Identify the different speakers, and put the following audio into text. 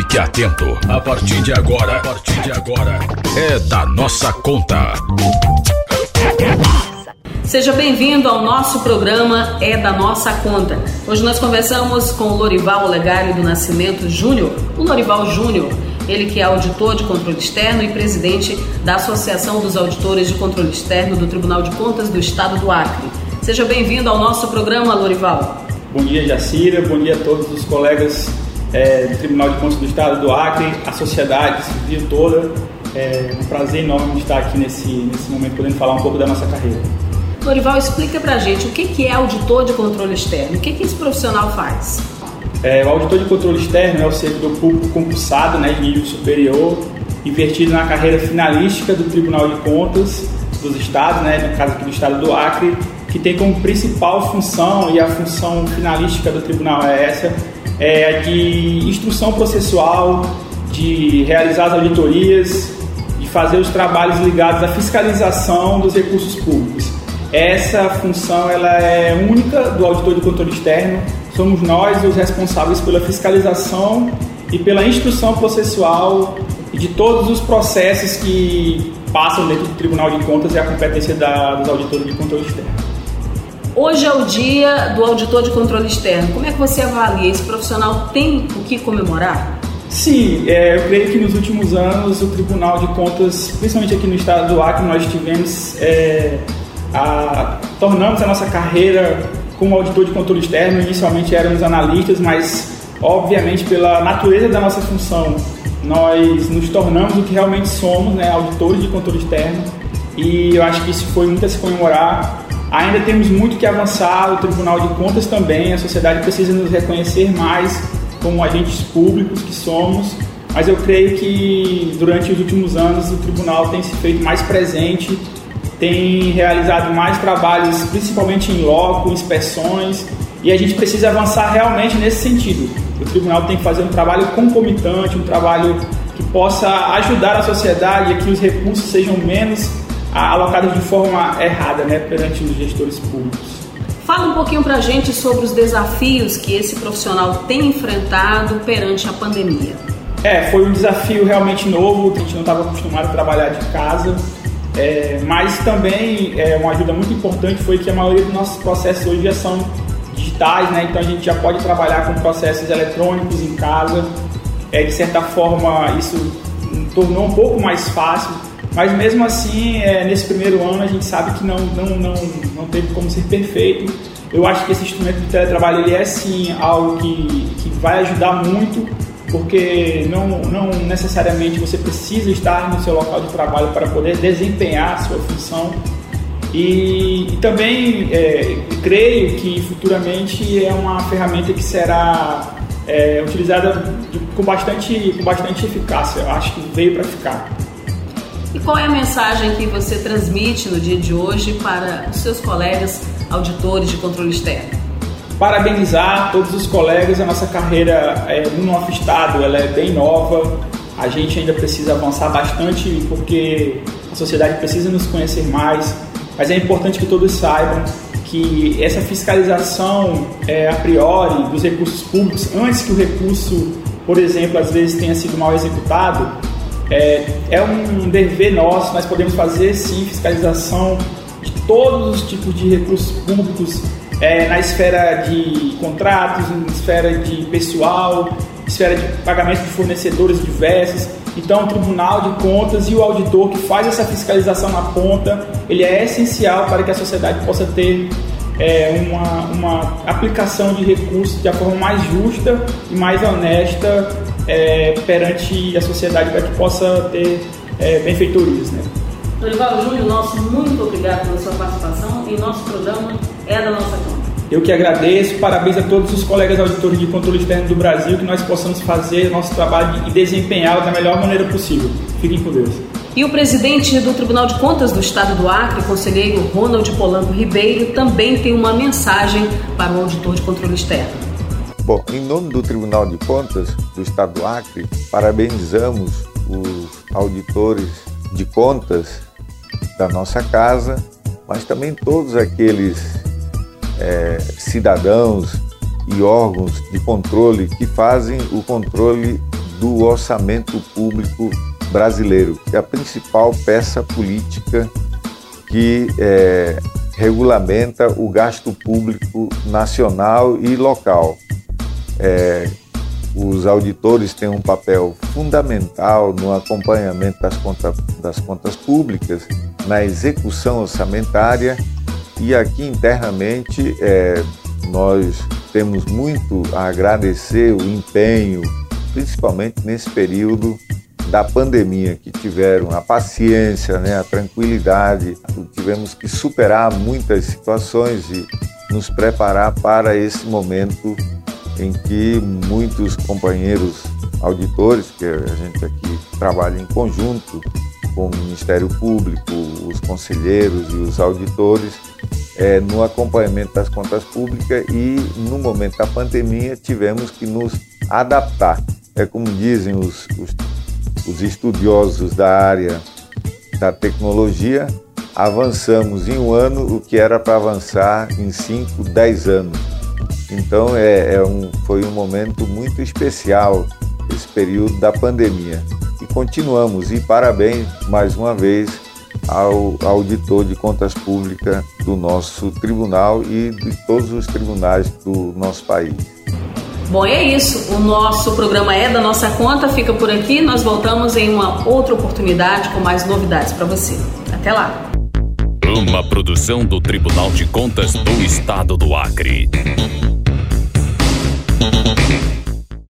Speaker 1: Fique atento. A partir de agora, a partir de agora, é da nossa conta.
Speaker 2: Seja bem-vindo ao nosso programa É da Nossa Conta. Hoje nós conversamos com o Lorival Olegário do Nascimento Júnior, o Lorival Júnior, ele que é auditor de controle externo e presidente da Associação dos Auditores de Controle Externo do Tribunal de Contas do Estado do Acre. Seja bem-vindo ao nosso programa, Lorival.
Speaker 3: Bom dia, Jacira. Bom dia a todos os colegas é, do Tribunal de Contas do Estado do Acre, a sociedade civil toda. É um prazer enorme estar aqui nesse, nesse momento podendo falar um pouco da nossa carreira.
Speaker 2: Lorival, explica pra gente o que, que é auditor de controle externo, o que, que esse profissional faz?
Speaker 3: É, o auditor de controle externo é o servidor público concursado né, de nível superior, invertido na carreira finalística do Tribunal de Contas dos Estados, né, no caso aqui do Estado do Acre, que tem como principal função, e a função finalística do tribunal é essa, é de instrução processual, de realizar as auditorias, de fazer os trabalhos ligados à fiscalização dos recursos públicos. Essa função ela é única do auditor de controle externo. Somos nós os responsáveis pela fiscalização e pela instrução processual de todos os processos que passam dentro do Tribunal de Contas e a competência da, dos auditores de controle externo.
Speaker 2: Hoje é o dia do auditor de controle externo. Como é que você avalia? Esse profissional tem o que comemorar?
Speaker 3: Sim, é, eu creio que nos últimos anos o Tribunal de Contas, principalmente aqui no estado do Acre, nós tivemos, é, a, tornamos a nossa carreira como auditor de controle externo. Inicialmente éramos analistas, mas obviamente pela natureza da nossa função, nós nos tornamos o que realmente somos, né, auditores de controle externo. E eu acho que isso foi muito a se comemorar. Ainda temos muito que avançar, o Tribunal de Contas também, a sociedade precisa nos reconhecer mais como agentes públicos que somos, mas eu creio que durante os últimos anos o tribunal tem se feito mais presente, tem realizado mais trabalhos, principalmente em loco, inspeções, e a gente precisa avançar realmente nesse sentido. O tribunal tem que fazer um trabalho concomitante, um trabalho que possa ajudar a sociedade a que os recursos sejam menos alocados de forma errada né, perante os gestores públicos.
Speaker 2: Fala um pouquinho para a gente sobre os desafios que esse profissional tem enfrentado perante a pandemia.
Speaker 3: É, foi um desafio realmente novo, a gente não estava acostumado a trabalhar de casa, é, mas também é, uma ajuda muito importante foi que a maioria dos nossos processos hoje já são digitais, né? então a gente já pode trabalhar com processos eletrônicos em casa. É, de certa forma, isso tornou um pouco mais fácil mas mesmo assim, é, nesse primeiro ano, a gente sabe que não, não, não, não teve como ser perfeito. Eu acho que esse instrumento de teletrabalho ele é sim algo que, que vai ajudar muito, porque não, não necessariamente você precisa estar no seu local de trabalho para poder desempenhar a sua função. E, e também é, creio que futuramente é uma ferramenta que será é, utilizada com bastante, com bastante eficácia. Eu acho que veio para ficar.
Speaker 2: E qual é a mensagem que você transmite no dia de hoje para os seus colegas auditores de controle externo?
Speaker 3: Parabenizar todos os colegas, a nossa carreira é, no nosso estado ela é bem nova, a gente ainda precisa avançar bastante porque a sociedade precisa nos conhecer mais, mas é importante que todos saibam que essa fiscalização é, a priori dos recursos públicos, antes que o recurso, por exemplo, às vezes tenha sido mal executado, é, é um dever nosso, nós podemos fazer sim fiscalização de todos os tipos de recursos públicos é, na esfera de contratos, na esfera de pessoal, esfera de pagamento de fornecedores diversos. Então, o Tribunal de Contas e o auditor que faz essa fiscalização na ponta, ele é essencial para que a sociedade possa ter é, uma, uma aplicação de recursos de a forma mais justa e mais honesta é, perante a sociedade para que possa ter é, benfeitorias. Né?
Speaker 2: Dorival Júnior, nosso muito obrigado pela sua participação e nosso programa é da nossa conta.
Speaker 3: Eu que agradeço, parabéns a todos os colegas auditores de controle externo do Brasil, que nós possamos fazer nosso trabalho e desempenhá-lo da melhor maneira possível. Fiquem com Deus.
Speaker 2: E o presidente do Tribunal de Contas do Estado do Acre, conselheiro Ronald Polanco Ribeiro, também tem uma mensagem para o auditor de controle externo.
Speaker 4: Bom, em nome do Tribunal de Contas do Estado do Acre, parabenizamos os auditores de contas da nossa casa, mas também todos aqueles é, cidadãos e órgãos de controle que fazem o controle do orçamento público brasileiro, que é a principal peça política que é, regulamenta o gasto público nacional e local. É, os auditores têm um papel fundamental no acompanhamento das, conta, das contas públicas, na execução orçamentária e aqui internamente é, nós temos muito a agradecer o empenho, principalmente nesse período da pandemia, que tiveram a paciência, né, a tranquilidade, tivemos que superar muitas situações e nos preparar para esse momento em que muitos companheiros auditores, que a gente aqui trabalha em conjunto com o Ministério Público, os conselheiros e os auditores, é, no acompanhamento das contas públicas e no momento da pandemia tivemos que nos adaptar. É como dizem os, os, os estudiosos da área da tecnologia, avançamos em um ano o que era para avançar em 5, 10 anos. Então é, é um, foi um momento muito especial esse período da pandemia. E continuamos, e parabéns mais uma vez ao auditor de contas públicas do nosso tribunal e de todos os tribunais do nosso país.
Speaker 2: Bom, é isso. O nosso programa é da nossa conta, fica por aqui. Nós voltamos em uma outra oportunidade com mais novidades para você. Até lá.
Speaker 1: Uma produção do Tribunal de Contas do Estado do Acre.